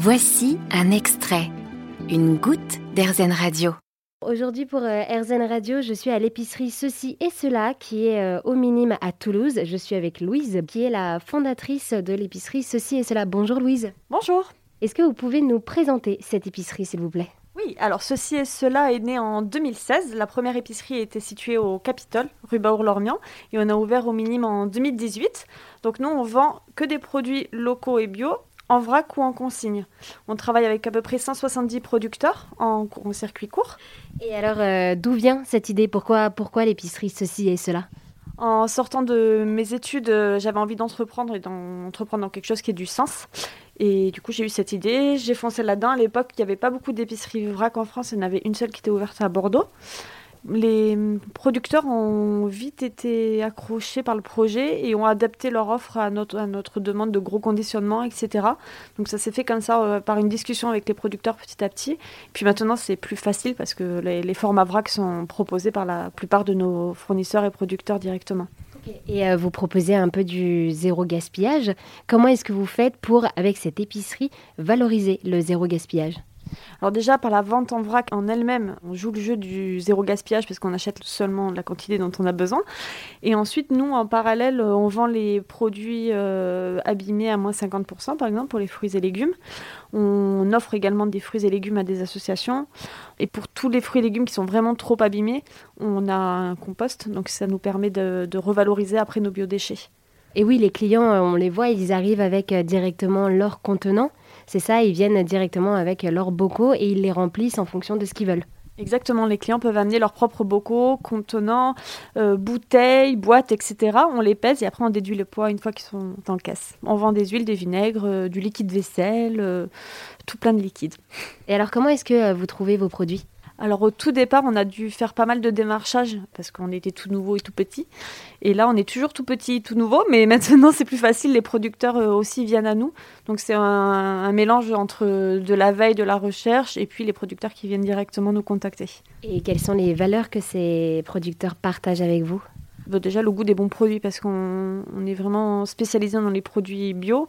Voici un extrait, une goutte d'Airzen Radio. Aujourd'hui pour euh, RZN Radio, je suis à l'épicerie Ceci et Cela qui est euh, au Minime à Toulouse. Je suis avec Louise qui est la fondatrice de l'épicerie Ceci et Cela. Bonjour Louise. Bonjour. Est-ce que vous pouvez nous présenter cette épicerie s'il vous plaît? Oui, alors ceci et cela est né en 2016. La première épicerie était située au Capitole, rue Baour-Lormian, et on a ouvert au minimum en 2018. Donc nous, on vend que des produits locaux et bio, en vrac ou en consigne. On travaille avec à peu près 170 producteurs en, en circuit court. Et alors euh, d'où vient cette idée? Pourquoi, pourquoi l'épicerie Ceci et Cela? En sortant de mes études, euh, j'avais envie d'entreprendre et d'entreprendre dans quelque chose qui ait du sens. Et du coup, j'ai eu cette idée, j'ai foncé là-dedans. À l'époque, il n'y avait pas beaucoup d'épiceries vrac en France, il y en avait une seule qui était ouverte à Bordeaux. Les producteurs ont vite été accrochés par le projet et ont adapté leur offre à notre, demande de gros conditionnement, etc. Donc ça s'est fait comme ça, euh, par une discussion avec les producteurs petit à petit. Puis maintenant, c'est plus facile parce que les, les formats vrac sont proposés par la plupart de nos fournisseurs et producteurs directement. Et euh, vous proposez un peu du zéro gaspillage. Comment est-ce que vous faites pour, avec cette épicerie, valoriser le zéro gaspillage? Alors déjà, par la vente en vrac en elle-même, on joue le jeu du zéro gaspillage parce qu'on achète seulement la quantité dont on a besoin. Et ensuite, nous, en parallèle, euh, on vend les produits euh, abîmés à moins 50%, par exemple, pour les fruits et légumes. On offre également des fruits et légumes à des associations. Et pour tous les fruits et légumes qui sont vraiment trop abîmés, on a un compost. Donc ça nous permet de, de revaloriser après nos biodéchets. Et oui, les clients, euh, on les voit, ils arrivent avec directement leur contenant. C'est ça, ils viennent directement avec leurs bocaux et ils les remplissent en fonction de ce qu'ils veulent. Exactement, les clients peuvent amener leurs propres bocaux, contenants, euh, bouteilles, boîtes, etc. On les pèse et après on déduit le poids une fois qu'ils sont en caisse. On vend des huiles, des vinaigres, euh, du liquide vaisselle, euh, tout plein de liquides. Et alors, comment est-ce que vous trouvez vos produits? Alors au tout départ, on a dû faire pas mal de démarchage parce qu'on était tout nouveau et tout petit. Et là, on est toujours tout petit et tout nouveau, mais maintenant c'est plus facile. Les producteurs euh, aussi viennent à nous. Donc c'est un, un mélange entre de la veille, de la recherche et puis les producteurs qui viennent directement nous contacter. Et quelles sont les valeurs que ces producteurs partagent avec vous? Bah, déjà le goût des bons produits parce qu'on on est vraiment spécialisé dans les produits bio.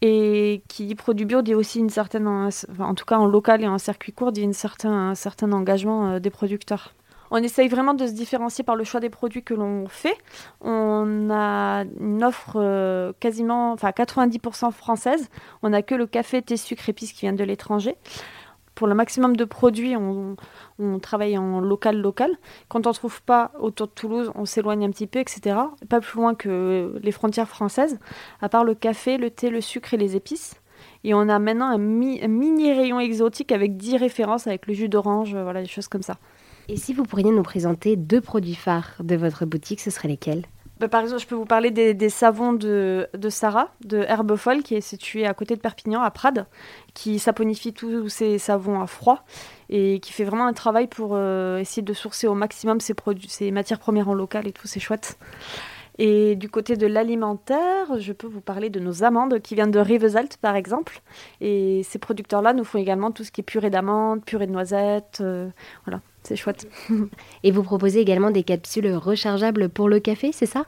Et qui produit bio dit aussi une certaine, en tout cas en local et en circuit court, dit une certain, un certain engagement euh, des producteurs. On essaye vraiment de se différencier par le choix des produits que l'on fait. On a une offre euh, quasiment, enfin 90% française. On n'a que le café, thé, sucre, épices qui viennent de l'étranger. Pour le maximum de produits, on, travaille en local-local. Quand on ne trouve pas autour de Toulouse, on s'éloigne un petit peu, etc. Pas plus loin que les frontières françaises, à part le café, le thé, le sucre et les épices. Et on a maintenant un, mi- un mini rayon exotique avec 10 références, avec le jus d'orange, voilà, des choses comme ça. Et si vous pourriez nous présenter deux produits phares de votre boutique, ce seraient lesquels? Bah, par exemple, je peux vous parler des, savons de, Sarah, de Herbefolle, qui est située à côté de Perpignan, à Prades, qui saponifie tous ces savons à froid et qui fait vraiment un travail pour euh, essayer de sourcer au maximum ces matières premières en local et tout, c'est chouette. Et du côté de l'alimentaire, je peux vous parler de nos amandes qui viennent de Rivesaltes, par exemple. Et ces producteurs-là nous font également tout ce qui est purée d'amandes, purée de noisettes. euh, voilà, c'est chouette. Et vous proposez également des capsules rechargeables pour le café, c'est ça?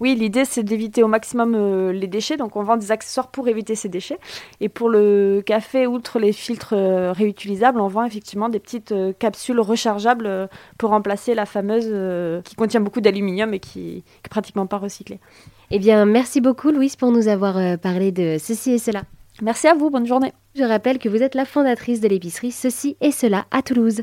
Oui, l'idée c'est d'éviter au maximum euh, les déchets, donc on vend des accessoires pour éviter ces déchets. Et pour le café, outre les filtres euh, réutilisables, on vend effectivement des petites euh, capsules rechargeables pour remplacer la fameuse qui contient beaucoup d'aluminium et qui qui est pratiquement pas recyclée. Eh bien, merci beaucoup Louise pour nous avoir parlé de ceci et cela. Merci à vous, bonne journée. Je rappelle que vous êtes la fondatrice de l'épicerie Ceci et cela à Toulouse.